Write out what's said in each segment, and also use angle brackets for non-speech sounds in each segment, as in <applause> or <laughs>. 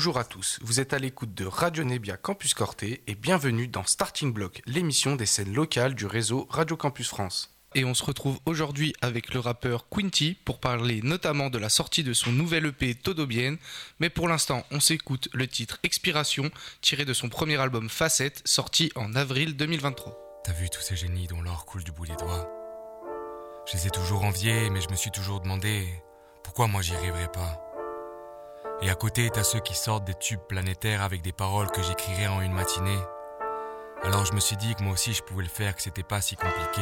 bonjour à tous. Vous êtes à l'écoute de Radio Nebia Campus Corté et bienvenue dans Starting Block, l'émission des scènes locales du réseau Radio Campus France. Et on se retrouve aujourd'hui avec le rappeur Quinty pour parler notamment de la sortie de son nouvel EP Todo Bien. Mais pour l'instant, on s'écoute le titre Expiration, tiré de son premier album Facette, sorti en avril 2023. T'as vu tous ces génies dont l'or coule du bout des doigts? Je les ai toujours enviés, mais je me suis toujours demandé pourquoi moi j'y arriverais pas. Et à côté, t'as ceux qui sortent des tubes planétaires avec des paroles que j'écrirais en une matinée. Alors je me suis dit que moi aussi je pouvais le faire, que c'était pas si compliqué.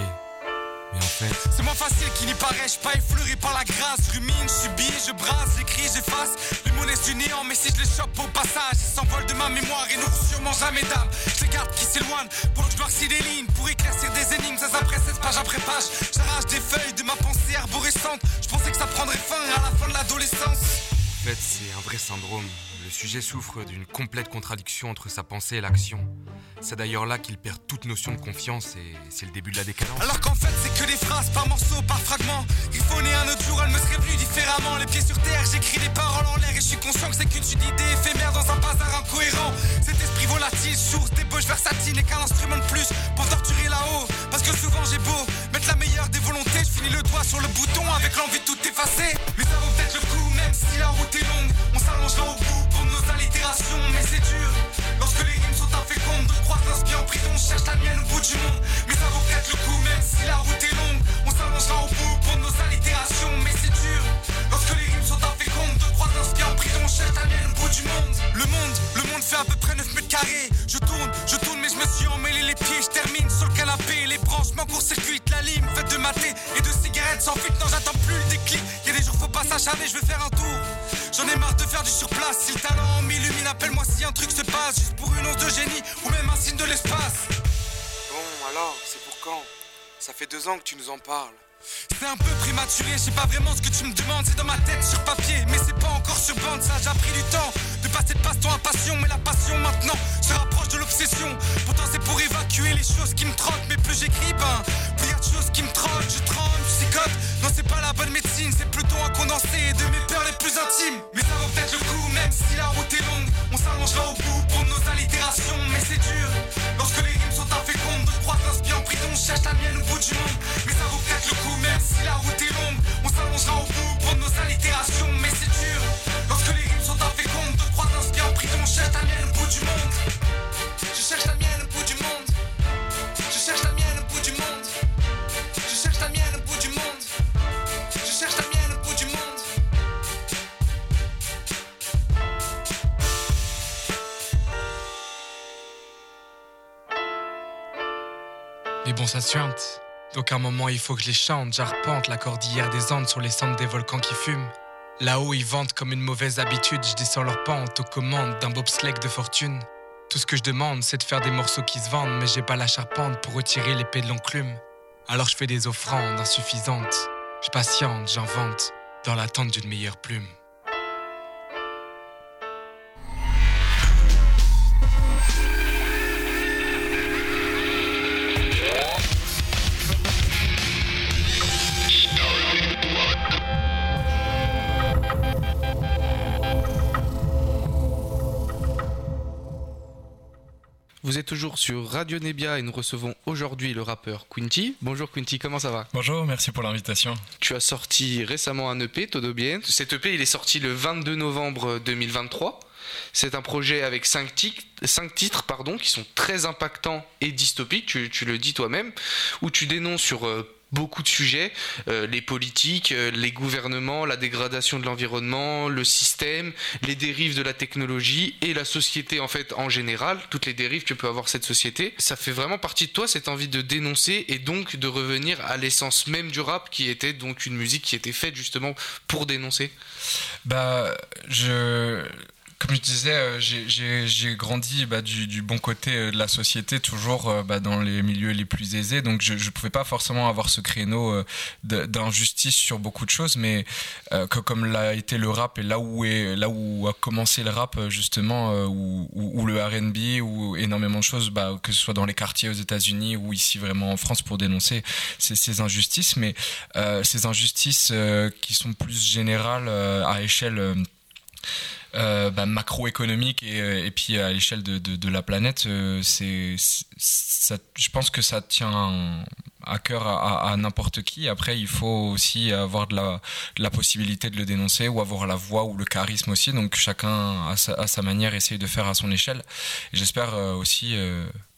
Mais en fait. C'est moins facile qu'il n'y paraît, je pas effleuré par la grâce. Rumine, subis, je brasse, j'écris, j'efface. Les monnaies du néant, mais si je les chope au passage, ils s'envolent de ma mémoire et n'auront sûrement jamais d'âme. Je les garde qui s'éloignent pendant que je noircis des lignes pour éclaircir des énigmes, ça après 16 page après page. J'arrache des feuilles de ma pensée arborescente. Je pensais que ça prendrait fin à la fin de l'adolescence. En fait, c'est un vrai syndrome. Le sujet souffre d'une complète contradiction entre sa pensée et l'action. C'est d'ailleurs là qu'il perd toute notion de confiance et c'est le début de la décadence. Alors qu'en fait, c'est que des phrases par morceaux, par fragments. Griffonné un autre jour, elle me serait venue différemment. Les pieds sur terre, j'écris des paroles en l'air et je suis conscient que c'est qu'une suite d'idées éphémères dans un bazar incohérent. Cet esprit volatile, source d'ébauche versatile n'est qu'un instrument de plus pour torturer là-haut. Parce que souvent j'ai beau mettre la meilleure des volontés, je finis le doigt sur le bouton avec l'envie de tout effacer. Mais ça vaut peut-être le coup, même si la route est longue. On s'allongera au bout pour nos allitérations, mais c'est dur. Lorsque les rimes sont infécondes, de croire qu'un en prison cherche la mienne au bout du monde. Mais ça vaut peut-être le coup, même si la route est longue. On s'allongera au bout pour nos allitérations, mais c'est dur. Lorsque les rimes sont infécondes, de croire qu'un en prison cherche la mienne au bout du monde. Le monde, le monde fait à peu près 9 mètres carrés. Je tourne, je tourne, mais je me suis emmêlé les pieds. Je termine sur le canapé, les branches m'encourt-circuitent la lime faite de maté et de cigarettes sans fuite. Non, j'attends plus le déclic. Y a des jours, faut pas s'acharner, je vais faire un tour. J'en ai marre de faire du surplace. Si le talent m'illumine, appelle-moi si un truc se passe. Juste pour une once de génie ou même un signe de l'espace. Bon, alors, c'est pour quand? Ça fait deux ans que tu nous en parles. C'est un peu prématuré, je sais pas vraiment ce que tu me demandes, c'est dans ma tête sur papier, mais c'est pas encore sur bande, ça j'ai pris du temps de passer de passe-temps à passion, mais la passion maintenant se rapproche de l'obsession. Pourtant c'est pour évacuer les choses qui me trottent, mais plus j'écris, ben plus y a de choses qui me trottent, je tremble, je psychote. Non c'est pas la bonne médecine, c'est plutôt un condensé de mes peurs les plus intimes. Peut-être le coup, même si la route est longue, on s'allongera au bout pour nos allitérations, mais c'est dur. Lorsque les rimes sont infécondes, de croire qu'un en prison cherche la mienne au bout du monde, mais ça vaut peut-être le coup même si la route est longue, on s'allongera au bout pour nos allitérations, mais c'est dur. Lorsque les rimes sont infécondes, de croire qu'un en prison cherche la mienne au bout du monde. Mais bon, ça suinte. Donc à un moment, il faut que je les chante. J'arpente la cordillère des Andes sur les cendres des volcans qui fument. Là-haut, ils vantent comme une mauvaise habitude. Je descends leur pente aux commandes d'un bobsleigh de fortune. Tout ce que je demande, c'est de faire des morceaux qui se vendent, mais j'ai pas la charpente pour retirer l'épée de l'enclume. Alors je fais des offrandes insuffisantes. Je patiente, j'invente, dans l'attente d'une meilleure plume. Vous êtes toujours sur Radio Nebia et nous recevons aujourd'hui le rappeur Quinty. Bonjour Quinty, comment ça va? Bonjour, merci pour l'invitation. Tu as sorti récemment un EP, Todo Bien. Cet EP, il est sorti le 22 novembre 2023. C'est un projet avec 5 titres, cinq titres pardon, qui sont très impactants et dystopiques, tu, tu le dis toi-même, où tu dénonces sur euh, beaucoup de sujets, euh, les politiques, euh, les gouvernements, la dégradation de l'environnement, le système, les dérives de la technologie et la société en fait en général, toutes les dérives que peut avoir cette société. Ça fait vraiment partie de toi cette envie de dénoncer et donc de revenir à l'essence même du rap qui était donc une musique qui était faite justement pour dénoncer? Bah, je comme je disais, euh, j'ai- grandi bah, du, du bon côté euh, de la société, toujours euh, bah, dans les milieux les plus aisés. Donc, je ne pouvais pas forcément avoir ce créneau d'injustice sur beaucoup de choses, mais euh, que, comme l'a été le rap et là où, est, là où a commencé le rap, justement, ou, ou, le RB, ou énormément de choses, bah, que ce soit dans les quartiers aux États-Unis ou ici vraiment en France pour dénoncer ces, ces injustices, mais euh, ces injustices qui sont plus générales à échelle. Euh, bah, macroéconomique et, euh, et, puis à l'échelle de, la planète, euh, c'est, je pense que ça tient à cœur à, n'importe qui. Après, il faut aussi avoir de la, la, possibilité de le dénoncer ou avoir la voix ou le charisme aussi. Donc chacun à sa, manière essaye de faire à son échelle. J'espère aussi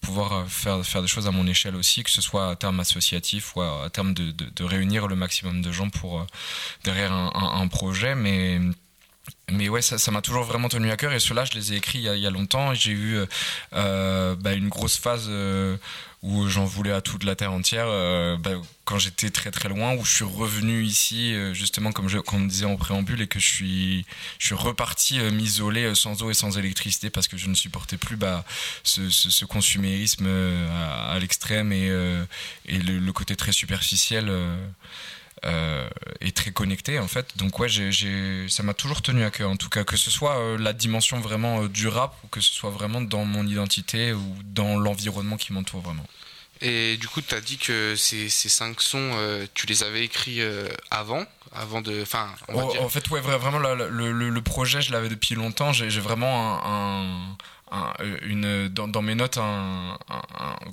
pouvoir faire, faire des choses à mon échelle aussi, que ce soit à terme associatif ou à, terme de, réunir le maximum de gens pour derrière un, un, un projet. Mais mais ouais, ça m'a toujours vraiment tenu à cœur. Et ceux-là, je les ai écrits il y a, longtemps. J'ai eu euh, bah, une grosse phase euh, où j'en voulais à toute la terre entière. Euh, bah, quand j'étais très très loin, où je suis revenu ici, justement comme, on disait en préambule, et que je suis, reparti m'isoler sans eau et sans électricité parce que je ne supportais plus bah, ce, consumérisme à, l'extrême et, le, côté très superficiel euh, est très connecté en fait. Donc ouais, ça m'a toujours tenu à cœur en tout cas, que ce soit euh, la dimension vraiment euh, du rap ou que ce soit vraiment dans mon identité ou dans l'environnement qui m'entoure vraiment. Et du coup, tu as dit que ces, ces cinq sons, euh, tu les avais écrits avant avant de enfin oh, en fait ouais vraiment le, le, le, projet je l'avais depuis longtemps j'ai, vraiment un, un, un, une dans, dans, mes notes un,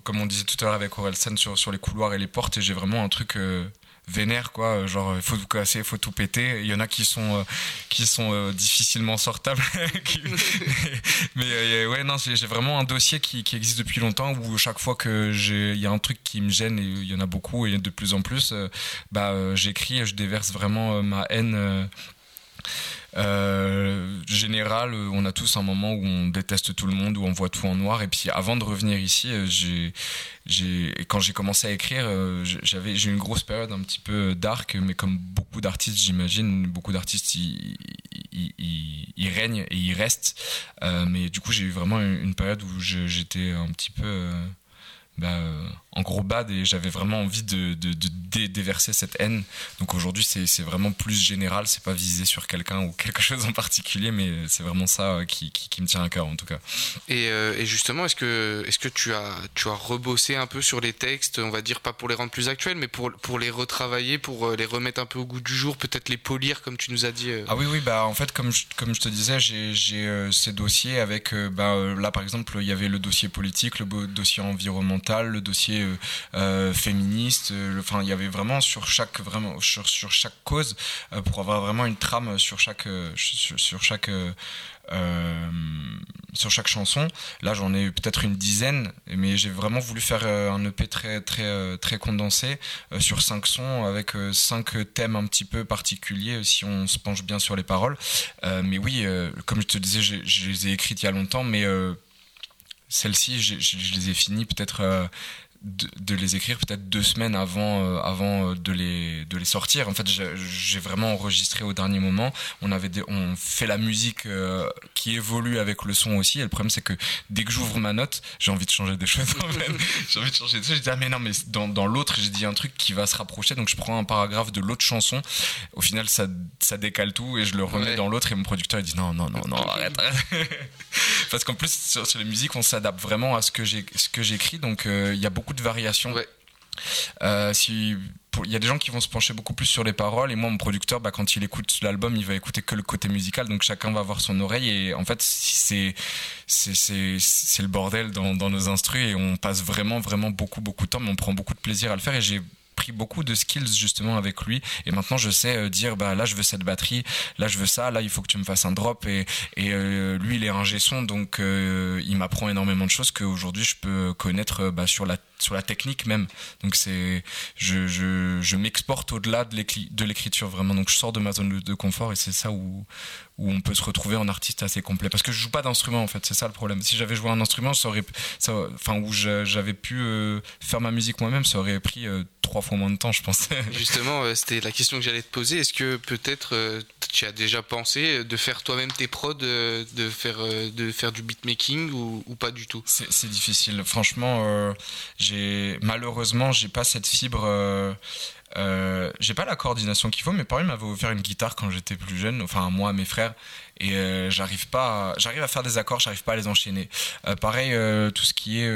comme on disait tout à l'heure avec Orelsan sur, sur les couloirs et les portes et j'ai vraiment un truc euh, vénère quoi. Genre il faut tout casser il faut tout péter. Il y en a qui sont euh, qui sont euh, difficilement sortables. <laughs> <laughs> Mais euh, ouais non j'ai vraiment un dossier qui, qui, existe depuis longtemps où chaque fois que j'ai il y a un truc qui me gêne et il y en a beaucoup et de plus en plus bah j'écris je déverse vraiment ma haine euh, général, on a tous un moment où on déteste tout le monde, où on voit tout en noir. Et puis avant de revenir ici, euh, quand j'ai commencé à écrire, euh, j'avais, j'ai eu une grosse période un petit peu dark, mais comme beaucoup d'artistes, j'imagine, beaucoup d'artistes, ils, règnent et ils restent. Mais du coup, j'ai eu vraiment une période où j'étais un petit peu bah, euh, en gros bad et j'avais vraiment envie de, de, de dé déverser cette haine. Donc aujourd'hui, c'est vraiment plus général, c'est pas visé sur quelqu'un ou <laughs> quelque chose en particulier, mais c'est vraiment ça euh, qui, qui, qui, me tient à cœur en tout cas. Et, euh, et justement, est-ce que, est -ce que tu, as, tu as rebossé un peu sur les textes, on va dire pas pour les rendre plus actuels, mais pour, pour les retravailler, pour les remettre un peu au goût du jour, peut-être les polir comme tu nous as dit Ah oui, oui, bah en fait, comme je, comme je te disais, j'ai ces dossiers avec, bah, là par exemple, il y avait le dossier politique, le dossier environnemental le dossier euh, euh féministe. Euh, enfin, il y avait vraiment sur chaque vraiment sur, chaque cause pour avoir vraiment une trame sur chaque sur, chaque sur chaque chanson. Là, j'en ai peut-être une dizaine, mais j'ai vraiment voulu faire un EP très très très condensé sur cinq sons avec cinq thèmes un petit peu particuliers si on se penche bien sur les paroles. mais oui, comme je te disais, je les ai écrites il y a longtemps, mais celles-ci, je, les ai finies peut-être euh, de, de, les écrire peut-être deux semaines avant, euh, avant euh, de, les, de les sortir. En fait, j'ai vraiment enregistré au dernier moment. On, avait des, on fait la musique euh, qui évolue avec le son aussi. Et le problème, c'est que dès que j'ouvre ma note, j'ai envie de changer des <laughs> choses. j'ai envie de changer des choses. Je dis, ah, mais non, mais dans, dans l'autre, j'ai dit un truc qui va se rapprocher. Donc, je prends un paragraphe de l'autre chanson. Au final, ça, ça décale tout et je le remets ouais. dans l'autre. Et mon producteur, il dit, non, non, non, non, <laughs> arrête. arrête. <laughs> Parce qu'en plus, sur, sur, les musiques, on s'adapte vraiment à ce que j'écris. Donc, il euh, y a beaucoup de variations. Ouais. Euh, si il y a des gens qui vont se pencher beaucoup plus sur les paroles et moi mon producteur bah, quand il écoute l'album il va écouter que le côté musical donc chacun va avoir son oreille et en fait c'est c'est le bordel dans, dans nos instrus et on passe vraiment vraiment beaucoup beaucoup de temps mais on prend beaucoup de plaisir à le faire et j'ai pris beaucoup de skills justement avec lui et maintenant je sais euh, dire bah là je veux cette batterie là je veux ça là il faut que tu me fasses un drop et, et euh, lui il est un son donc euh, il m'apprend énormément de choses qu'aujourd'hui je peux connaître bah, sur la sur la technique même. Donc c'est je, je, je m'exporte au-delà de l'écriture vraiment. Donc je sors de ma zone de confort et c'est ça où où on peut se retrouver en artiste assez complet. Parce que je joue pas d'instrument en fait. C'est ça le problème. Si j'avais joué un instrument ça aurait ça enfin où j'avais pu euh, faire ma musique moi-même ça aurait pris euh, trois fois moins de temps je pense. <laughs> Justement euh, c'était la question que j'allais te poser. Est-ce que peut-être tu as déjà pensé de faire toi-même tes prods de faire de faire du beatmaking ou, ou pas du tout? C'est difficile. Franchement j'ai malheureusement j'ai pas cette fibre euh, j'ai pas la coordination qu'il faut, mais pareil m'avait offert une guitare quand j'étais plus jeune, enfin moi, mes frères, et euh, j'arrive pas, j'arrive à faire des accords, j'arrive pas à les enchaîner. Euh, pareil, euh, tout ce qui est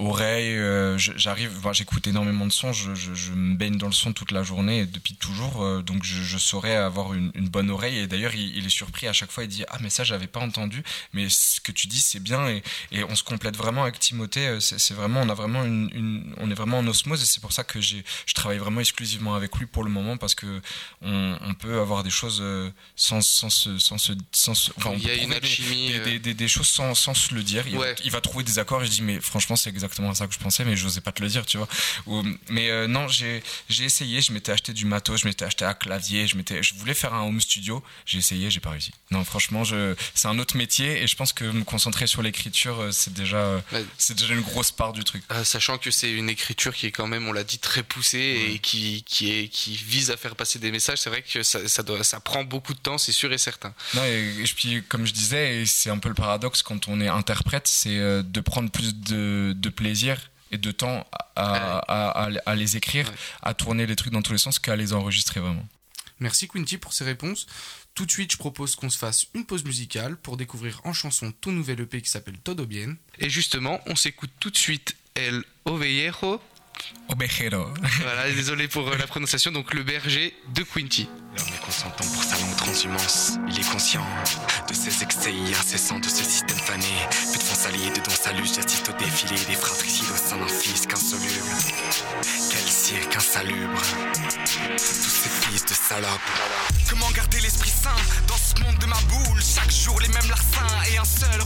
oreille, euh, j'arrive, j'écoute énormément de sons, je, je, me baigne dans le son toute la journée depuis toujours, euh, donc je, je, saurais avoir une, une, bonne oreille. Et d'ailleurs, il, est surpris à chaque fois, il dit ah mais ça j'avais pas entendu, mais ce que tu dis c'est bien et, et, on se complète vraiment avec Timothée. Euh, c'est vraiment, on a vraiment une, une, on est vraiment en osmose et c'est pour ça que je travaille vraiment exclusivement avec lui pour le moment parce que on, on peut avoir des choses sans sans se, sans se, sans enfin, il y a une alchimie, des, des, des, choses sans, sans se le dire. Il, va, il va trouver des accords et je dis mais franchement c'est exactement exactement ça que je pensais, mais je n'osais pas te le dire, tu vois. mais euh, non, j'ai essayé, je m'étais acheté du matos, je m'étais acheté un clavier, je, je voulais faire un home studio, j'ai essayé, j'ai pas réussi. Non, franchement, c'est un autre métier et je pense que me concentrer sur l'écriture, euh, c'est déjà, euh, c'est déjà une grosse part du truc. sachant que c'est une écriture qui est quand même, on l'a dit, très poussée et qui, qui, est, qui vise à faire passer des messages, c'est vrai que ça, ça, doit, ça prend beaucoup de temps, c'est sûr et certain. Non, et, puis comme je disais, c'est un peu le paradoxe quand on est interprète, c'est de prendre plus de, de plaisir et de temps à, à, les écrire, à tourner les trucs dans tous les sens qu'à les enregistrer vraiment. Merci Quinty pour ces réponses. Tout de suite, je propose qu'on se fasse une pause musicale pour découvrir en chanson ton nouvel EP qui s'appelle Todo Bien. Et justement, on s'écoute tout de suite El Ovejero Obejero. Voilà, désolé pour euh, la prononciation, donc le berger de Quinty. L'homme est consentant pour sa longue transhumance. Il est conscient de ses excès incessants, de ce système fané. Fait de salier, de dons salut, j'assiste au défilé des fratricides au sein d'un fils qu'insoluble. Quel cirque insalubre. Tous ces fils de salopes. Comment garder l'esprit sain dans ce monde de ma boule? Chaque jour les mêmes larcins et un seul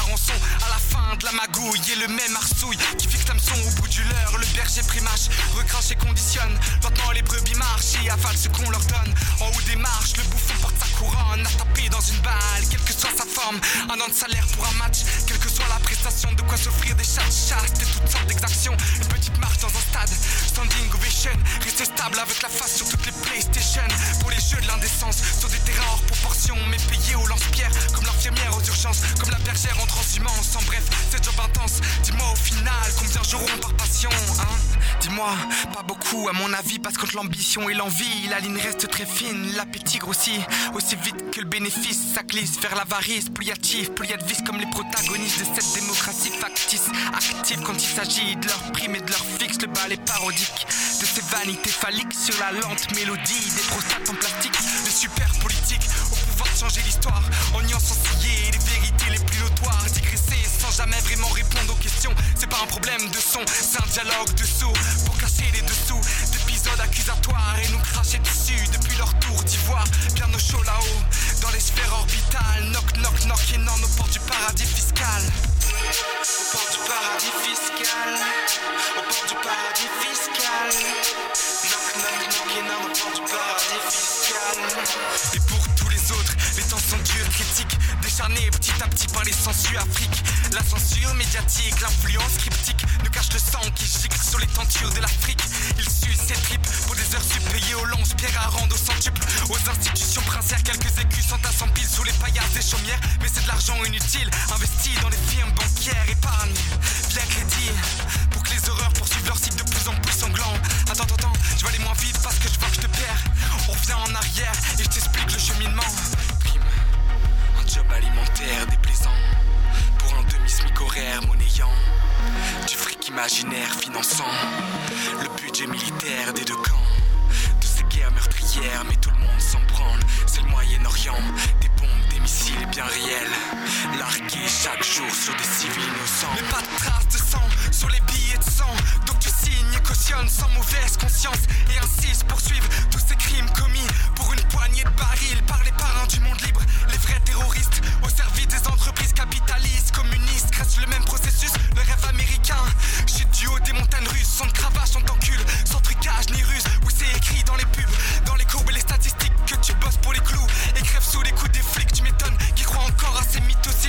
à la fin de la magouille est le même arsouille qui fixe l'hameçon au bout du leurre. Le berger primache, recrache et conditionne. Maintenant les brebis marchent et avalent ce qu'on leur donne. En haut des marches, le bouffon porte sa couronne, à taper dans une balle, quelle que soit sa forme. Un an de salaire pour un match, quelle que soit la prestation, de quoi s'offrir des chasses chastes et toutes sortes d'exactions. Une petite marche dans un stade, standing ovation, rester stable avec la face sur toutes les PlayStation. Pour les jeux de l'indécence, sur des terrains hors proportion, mais payés au lance-pierre, comme l'infirmière aux urgences, comme la bergère en transhumance. En bref, c'est job intense. Dis-moi au final combien j'aurai par passion, hein? Dis-moi, pas beaucoup à mon avis, parce que l'ambition et l'envie, la ligne reste très fine, l'appétit grossit aussi vite que le bénéfice, ça glisse vers l'avarice, a plus de comme les protagonistes de cette démocratie factice, active quand il s'agit de leur prime et de leur fixe, le bal est parodique de ces vanités phalliques sur la lente mélodie des prostates en plastique, de super politique au pouvoir de changer l'histoire en y les vérités les plus notoires, digresser sans jamais vraiment répondre aux questions, c'est pas un problème de son, c'est un dialogue de saut pour cacher les dessous d'épisodes accusatoires et nous cracher dessus depuis leur tour d'ivoire, bien au chaud là-haut, dans les sphères orbitales, knock knock knock et non au port du paradis fiscal. Au port du paradis fiscal, au port du paradis fiscal, knock du paradis fiscal. Et pour tous les les temps sont durs, critiques, décharnés petit à petit par les sensus Afrique. La censure médiatique, l'influence cryptique nous cache le sang qui gicle sur les tentures de l'Afrique. Il suce ses tripes pour des heures suppayées aux longes pierres à rendre au centuple. Aux institutions princières, quelques écus sont à 100 piles sous les paillasses des chaumières. Mais c'est de l'argent inutile, investi dans les firmes bancaires, épargne,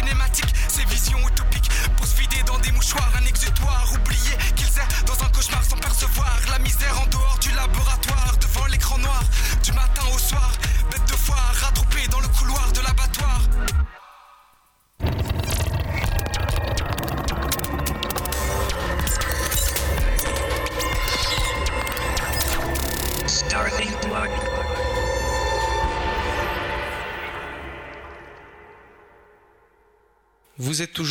ces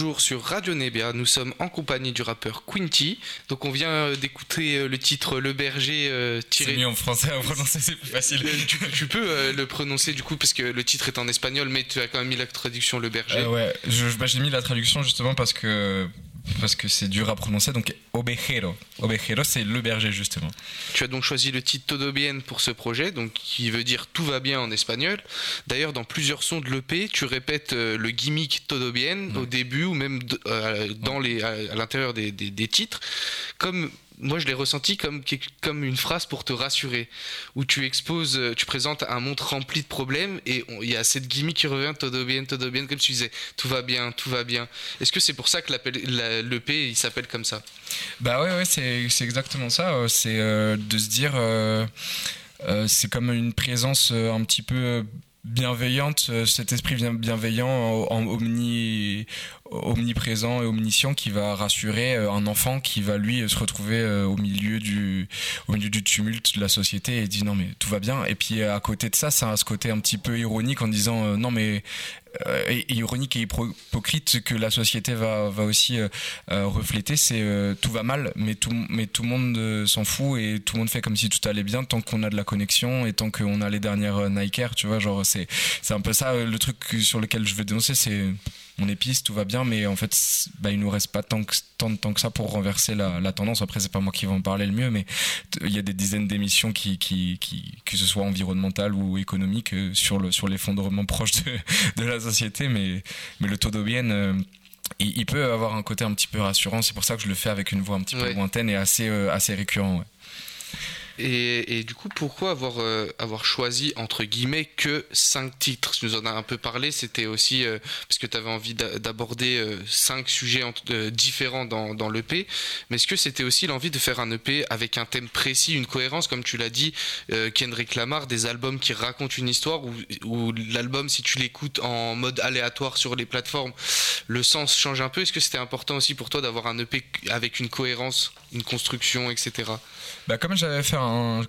toujours sur Radio Nebia, nous sommes en compagnie du rappeur Quinty. Donc on vient euh, d'écouter euh, le titre Le Berger euh, C'est tiré... mieux en français à prononcer, c'est plus facile. Tu, tu peux euh, le prononcer du coup parce que le titre est en espagnol mais tu as quand même mis la traduction Le Berger. Euh, ouais, je- bah, j'ai mis la traduction justement parce que parce que c'est dur à prononcer. Donc obejero, obejero, c'est le berger justement. Tu as donc choisi le titre Todo Bien pour ce projet, donc qui veut dire tout va bien en espagnol. D'ailleurs, dans plusieurs sons de l'EP, tu répètes euh, le gimmick Todo Bien au début ou même euh, dans les, à, à l'intérieur des, des- des titres. Comme moi, je l'ai ressenti comme, comme une phrase pour te rassurer, où tu exposes, euh, tu présentes un monde rempli de problèmes et il y a cette gimmick qui revient Todo Bien, Todo Bien, comme tu disais, tout va bien, tout va bien. Est-ce que c'est pour ça que l'EP il s'appelle comme ça? Bah ouais, ouais, c'est exactement ça. euh, C'est euh, de se dire, c'est comme une présence un petit peu bienveillante, cet esprit bien- bienveillant, en, en omni, omniprésent et omniscient qui va rassurer euh, un enfant qui va lui se retrouver euh, au milieu du tumulte de la société et dit non mais tout va bien. Et puis euh, à côté de ça ça a ce côté un petit peu ironique en disant non mais ironique et hypo- hypocrite que la société va, aussi refléter, c'est tout va mal, mais tout, mais tout le monde s'en fout et tout le monde fait comme si tout allait bien tant qu'on a de la connexion et tant qu'on a les dernières Nike Air, tu vois, genre c'est c'est un peu ça le truc sur lequel je veux dénoncer, c'est on piste, tout va bien, mais en fait, bah, il nous reste pas tant, que, tant de temps que ça pour renverser la, la tendance. Après, c'est pas moi qui vais en parler le mieux, mais il y a des dizaines d'émissions qui, qui, qui, que ce soit environnementales ou économiques, euh, sur le sur l'effondrement <laughs> proche de, de la société, mais mais le taux d'aubienne. euh, il, il peut avoir un côté un petit peu rassurant, c'est pour ça que je le fais avec une voix un petit peu Ouais. lointaine et assez, euh, assez récurrent. ouais. Et, du coup, pourquoi avoir, euh, avoir choisi, entre guillemets, que 5 titres? Tu nous en as un peu parlé, c'était aussi euh, parce que tu avais envie d'a- d'aborder 5 sujets en- euh, différents dans, dans l'EP, mais est-ce que c'était aussi l'envie de faire un EP avec un thème précis, une cohérence, comme tu l'as dit, euh, Kendrick Lamar, des albums qui racontent une histoire, ou l'album, si tu l'écoutes en mode aléatoire sur les plateformes, le sens change un peu? Est-ce que c'était important aussi pour toi d'avoir un EP avec une cohérence, une construction, etc. Bah, comme j'avais fait un,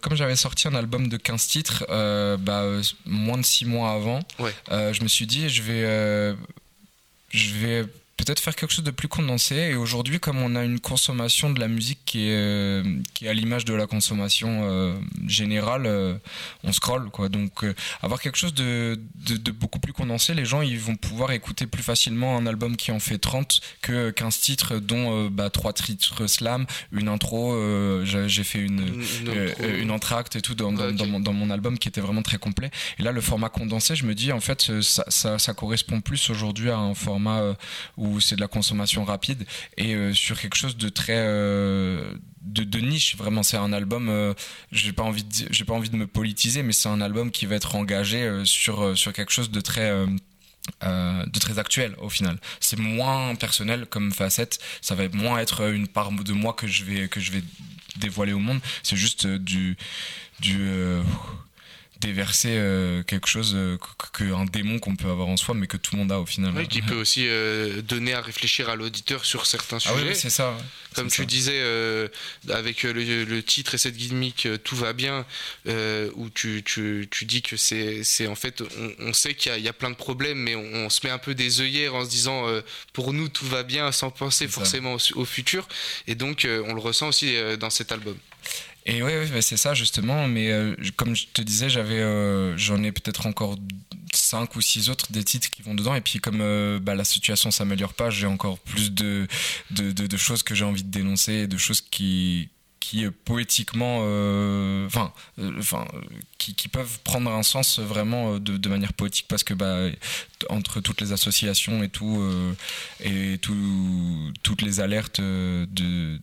comme j'avais sorti un album de 15 titres, euh, bah, moins de 6 mois avant, Ouais. euh, je me suis dit, je vais, euh, je vais peut-être faire quelque chose de plus condensé. Et aujourd'hui, comme on a une consommation de la musique qui est, euh, qui est à l'image de la consommation euh, générale, euh, on scrolle, quoi. Donc, euh, avoir quelque chose de, de, de beaucoup plus condensé, les gens, ils vont pouvoir écouter plus facilement un album qui en fait 30 que 15 titres, dont bah, 3 titres slam, une intro, j'ai fait une, Une- entracte et tout dans, dans, mon, dans mon album qui était vraiment très complet. Et là, le format condensé, je me dis, en fait, ça, ça, ça correspond plus aujourd'hui à un format euh, où c'est de la consommation rapide et euh, sur quelque chose de très. euh, de, niche vraiment c'est un album euh, j'ai pas envie j'ai pas envie de me politiser mais c'est un album qui va être engagé sur sur quelque chose de très de très actuel au final. C'est moins personnel comme facette, ça va moins être une part de moi que je vais que je vais dévoiler au monde. C'est juste du du déverser euh, quelque chose euh, que- que un démon qu'on peut avoir en soi, mais que tout le monde a au final. Oui, qui peut aussi euh, donner à réfléchir à l'auditeur sur certains Ah sujets. oui, c'est ça. Comme tu ça. disais, avec le, le titre et cette gimmick, tout va bien, où tu, tu, tu dis que c'est en fait, on, on sait qu'il y, a- il y a plein de problèmes, mais on, on se met un peu des œillères en se disant, pour nous, tout va bien, sans penser forcément au, au futur. Et donc, on le ressent aussi dans cet album. Et ouais, ouais, bah, c'est ça justement. Mais euh, comme je te disais, j'avais, euh, j'en ai peut-être encore cinq ou six autres des titres qui vont dedans. Et puis comme euh, bah, la situation s'améliore pas, j'ai encore plus de, de, de, de choses que j'ai envie de dénoncer, de choses qui qui euh, poétiquement, euh, enfin, euh, enfin, euh, qui, qui peuvent prendre un sens vraiment euh, de, de manière poétique parce que bah, entre toutes les associations et tout euh, et tout, toutes les alertes de, de-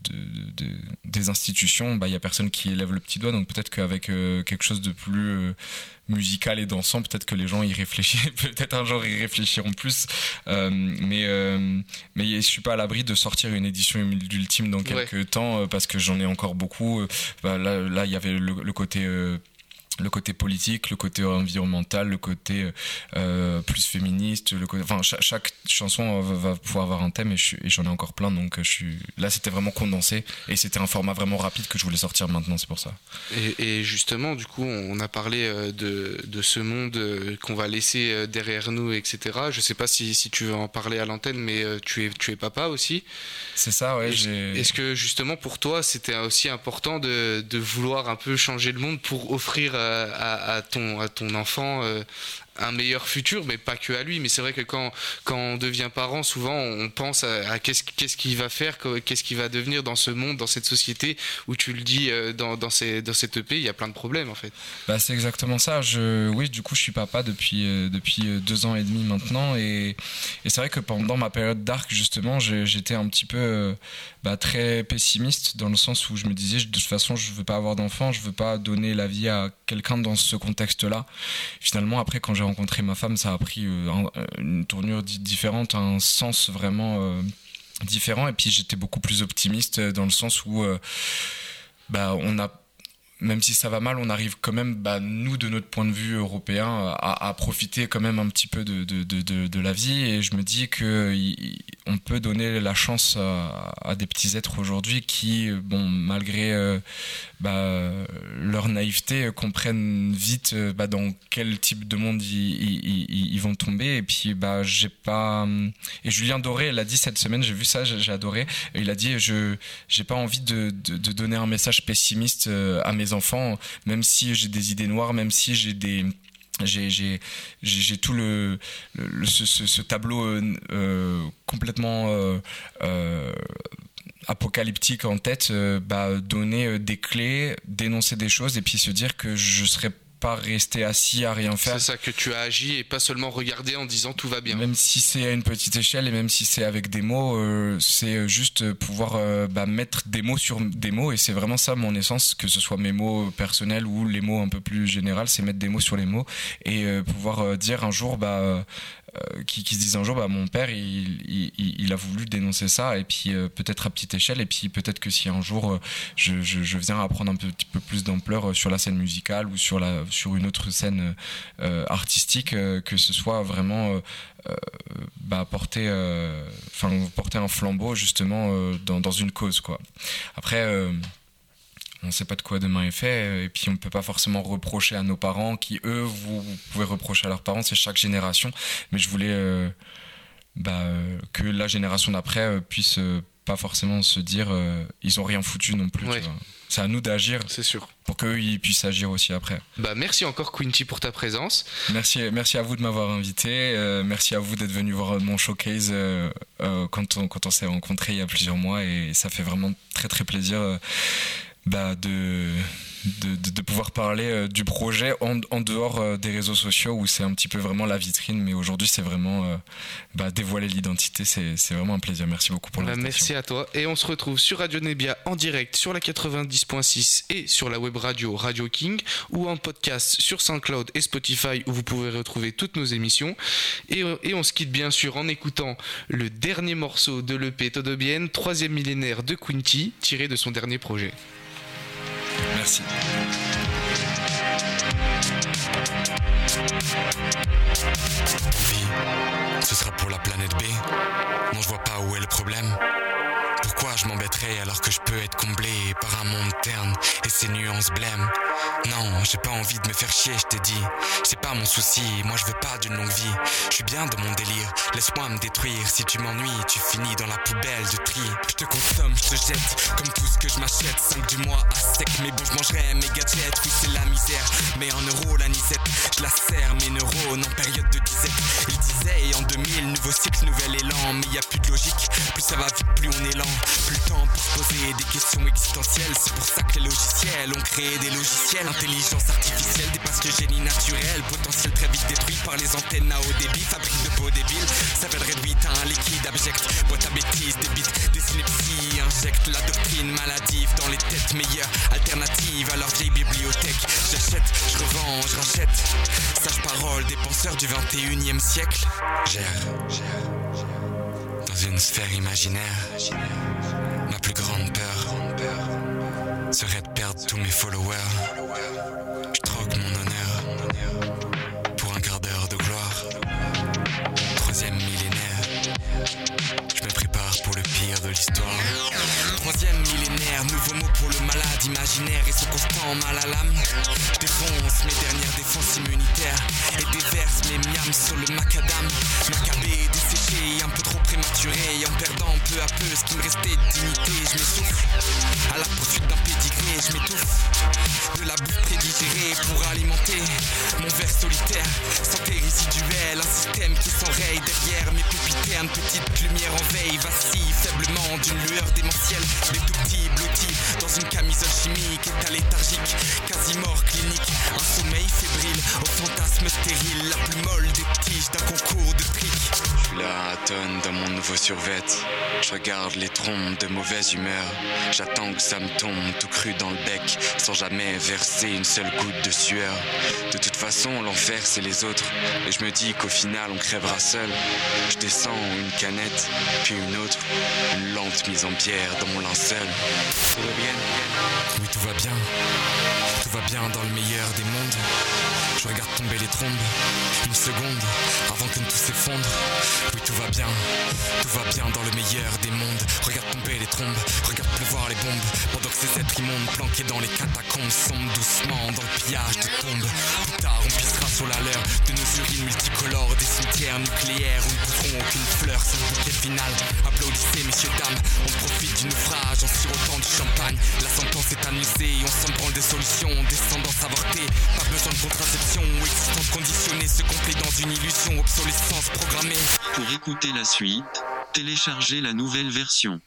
de- des institutions, bah, il y a personne qui élève le petit doigt. Donc peut-être qu'avec quelque chose de plus musical et dansant, peut-être que les gens y réfléchissent, <laughs> peut-être un jour y réfléchiront plus. Euh, mais euh, mais je suis pas à l'abri de sortir une édition d'Ultime dans quelques temps euh, parce que j'en ai encore beaucoup. Euh, bah, là, là, il y avait le, le côté euh, le côté politique, le côté environnemental, le côté euh, plus féministe, le côté, enfin chaque, chaque chanson va, va, pouvoir avoir un thème et j'en ai encore plein donc je suis là c'était vraiment condensé et c'était un format vraiment rapide que je voulais sortir maintenant c'est pour ça. Et, et, justement du coup on a parlé euh, de, de ce monde euh, qu'on va laisser derrière nous etc. Je sais pas si, si tu veux en parler à l'antenne mais tu es tu es papa aussi. C'est ça ouais. Est-ce que justement pour toi c'était aussi important de, de vouloir un peu changer le monde pour offrir à, ton enfant euh, un meilleur futur, mais pas que à lui. Mais c'est vrai que quand, quand on devient parent, souvent on pense à, qu'est-ce qu'il va faire, qu'est-ce qu'il va devenir dans ce monde, dans cette société où tu le dis euh, dans, dans, ces, dans cette EP, il y a plein de problèmes en fait. Bah, c'est exactement ça. Je, oui, du coup, je suis papa depuis, euh, depuis euh, deux ans et demi maintenant. Et, et c'est vrai que pendant ma période d'arc, justement, j'étais un petit peu bah, très pessimiste dans le sens où je me disais, de toute façon, je veux pas avoir d'enfant, je veux pas donner la vie à quelqu'un dans ce contexte-là. Finalement, après, quand j'ai rencontré ma femme, ça a pris euh, euh, une tournure différente, un sens vraiment euh, différent. Et puis j'étais beaucoup plus optimiste dans le sens où bah, on a même si ça va mal, on arrive quand même, bah, nous, de notre point de vue européen, à, profiter quand même un petit peu de, de, de, la vie. Et je me dis que on peut donner la chance à, des petits êtres aujourd'hui qui, bon, malgré bah, leur naïveté, comprennent vite bah, dans quel type de monde ils, vont tomber. Et puis, j'ai pas. Et Julien Doré l'a dit cette semaine, j'ai vu ça, j'ai adoré. il a dit Je j'ai pas envie de, de, donner un message pessimiste euh, à mes enfants, même si j'ai des idées noires, même si j'ai des j'ai tout le, ce, tableau euh, euh, complètement euh, apocalyptique en tête, bah, donner des clés, dénoncer des choses et puis se dire que je serais pas rester assis à rien faire. C'est ça que tu as agi et pas seulement regarder en disant tout va bien. Même si c'est à une petite échelle et même si c'est avec des mots, euh, c'est juste pouvoir euh, bah, mettre des mots sur des mots et c'est vraiment ça mon essence, que ce soit mes mots personnels ou les mots un peu plus généraux, c'est mettre des mots sur les mots et euh, pouvoir dire un jour bah euh, qui, qui, se disent un jour bah, mon père il, a voulu dénoncer ça et puis euh, peut-être à petite échelle et puis peut-être que si un jour euh, je, viens à prendre un petit peu plus d'ampleur sur la scène musicale ou sur, la, sur une autre scène artistique que ce soit vraiment bah, porter, porter un flambeau justement dans, dans une cause quoi. Après on ne sait pas de quoi demain est fait et puis on ne peut pas forcément reprocher à nos parents qui eux vous, pouvez reprocher à leurs parents c'est chaque génération. Mais je voulais euh, bah, que la génération d'après euh, puisse euh, pas forcément se dire ils ont rien foutu non plus c'est à nous d'agir c'est sûr. pour qu'eux ils puissent agir aussi après. Bah merci encore Quinty pour ta présence. Merci merci à vous de m'avoir invité merci à vous d'être venu voir mon showcase quand on, quand on s'est rencontrés il y a plusieurs mois et ça fait vraiment très très plaisir bah, de, de, de, pouvoir parler euh, du projet en, en dehors euh, des réseaux sociaux où c'est un petit peu vraiment la vitrine. Mais aujourd'hui, c'est vraiment euh, bah, dévoiler l'identité. C'est vraiment un plaisir. Merci beaucoup pour bah, l'invitation. Merci à toi. Et on se retrouve sur Radio Nebia en direct sur la 90.6 et sur la web radio Radio King ou en podcast sur SoundCloud et Spotify où vous pouvez retrouver toutes nos émissions. Et, et on se quitte bien sûr en écoutant le dernier morceau de l'EP Todobienne, troisième millénaire de Quinty, tiré de son dernier projet. Merci. Oui, ce sera pour la planète B. Non, je vois pas où est le problème. Pourquoi je m'embêterais alors que je peux être comblé par un monde terne et ses nuances blêmes Non, j'ai pas envie de me faire chier, je t'ai dit. C'est pas mon souci, moi je veux pas d'une longue vie. Je suis bien dans mon délire, laisse-moi me détruire. Si tu m'ennuies, tu finis dans la poubelle de tri. Je te consomme, je te jette, comme tout ce que je m'achète. 5 du mois à sec, mais bon, je mangerai mes gadgets. Oui, c'est la misère, mais en euros, la nisette. Je la serre, mes neurones en période de disette. Il disait, en 2000, nouveau cycle, nouvel élan. Mais y a plus de logique, plus ça va vite, plus on est lent. Plus le temps pour se poser des questions existentielles. C'est pour ça que les logiciels ont créé des logiciels. Intelligence artificielle dépasse le génie naturel. Potentiel très vite détruit par les antennes à haut débit. Fabrique de beaux débiles. S'appelle réduite à un liquide abject. Boîte à bêtises, des bits, des synapsies. Injecte la doctrine maladive dans les têtes meilleures. Alternative à leur vieille bibliothèque. J'achète, je revends, je rachète. Sage parole des penseurs du 21 e siècle. Gère, gère dans une sphère imaginaire. Ma plus grande peur serait de perdre tous mes followers. Je troque mon honneur pour un quart d'heure de gloire. Troisième millénaire, je me prépare pour le pire de l'histoire. Millénaire, nouveau mot pour le malade imaginaire et ce constant mal à l'âme. Défonce mes dernières défenses immunitaires et déverse mes miams sur le macadam. Macabé, desséché, un peu trop prématuré, en perdant peu à peu ce qui me restait de dignité. Je m'essouffle à la poursuite d'un pédigré, je m'étouffe de la bouffe prédigérée pour alimenter mon verre solitaire. Santé résiduelle, un système qui s'enraye derrière mes pupitaines, petite lumière en veille, vacille faiblement d'une lueur démentielle. Des tout dans une camisole chimique, état léthargique, quasi mort clinique. Un sommeil fébrile, au fantasme stérile, la plus molle des tiges d'un concours de trick. Je suis là à tonne dans mon nouveau survêt. Je regarde les trompes de mauvaise humeur. J'attends que ça me tombe tout cru dans le bec, sans jamais verser une seule goutte de sueur. De toute façon, l'enfer c'est les autres. Et je me dis qu'au final, on crèvera seul. Je descends une canette, puis une autre. Une lente mise en pierre dans mon linceul. Oui, tout va bien. Tout va bien dans le meilleur des mondes. Je regarde tomber les trombes. Une seconde avant que tout s'effondre. Oui, tout va bien. Tout va bien dans le meilleur des mondes. Regarde tomber les trombes. Regarde pleuvoir les bombes. Pendant que ces êtres immondes planqués dans les catacombes sombrent doucement dans le pillage de tombes. Plus tard, on pissera sur la leur de nos urines multicolores, des cimetières nucléaires où ne poudront aucune fleur. C'est le bouquet final. Applaudissez, messieurs, dames. On profite du naufrage en sirotant du champagne. La sentence est annoncée. On s'en branle des solutions. Descendance avortée. Pas besoin de contraception existence conditionnée. Se complet dans une illusion. Obsolescence programmée. Pour écouter la suite, téléchargez la nouvelle version.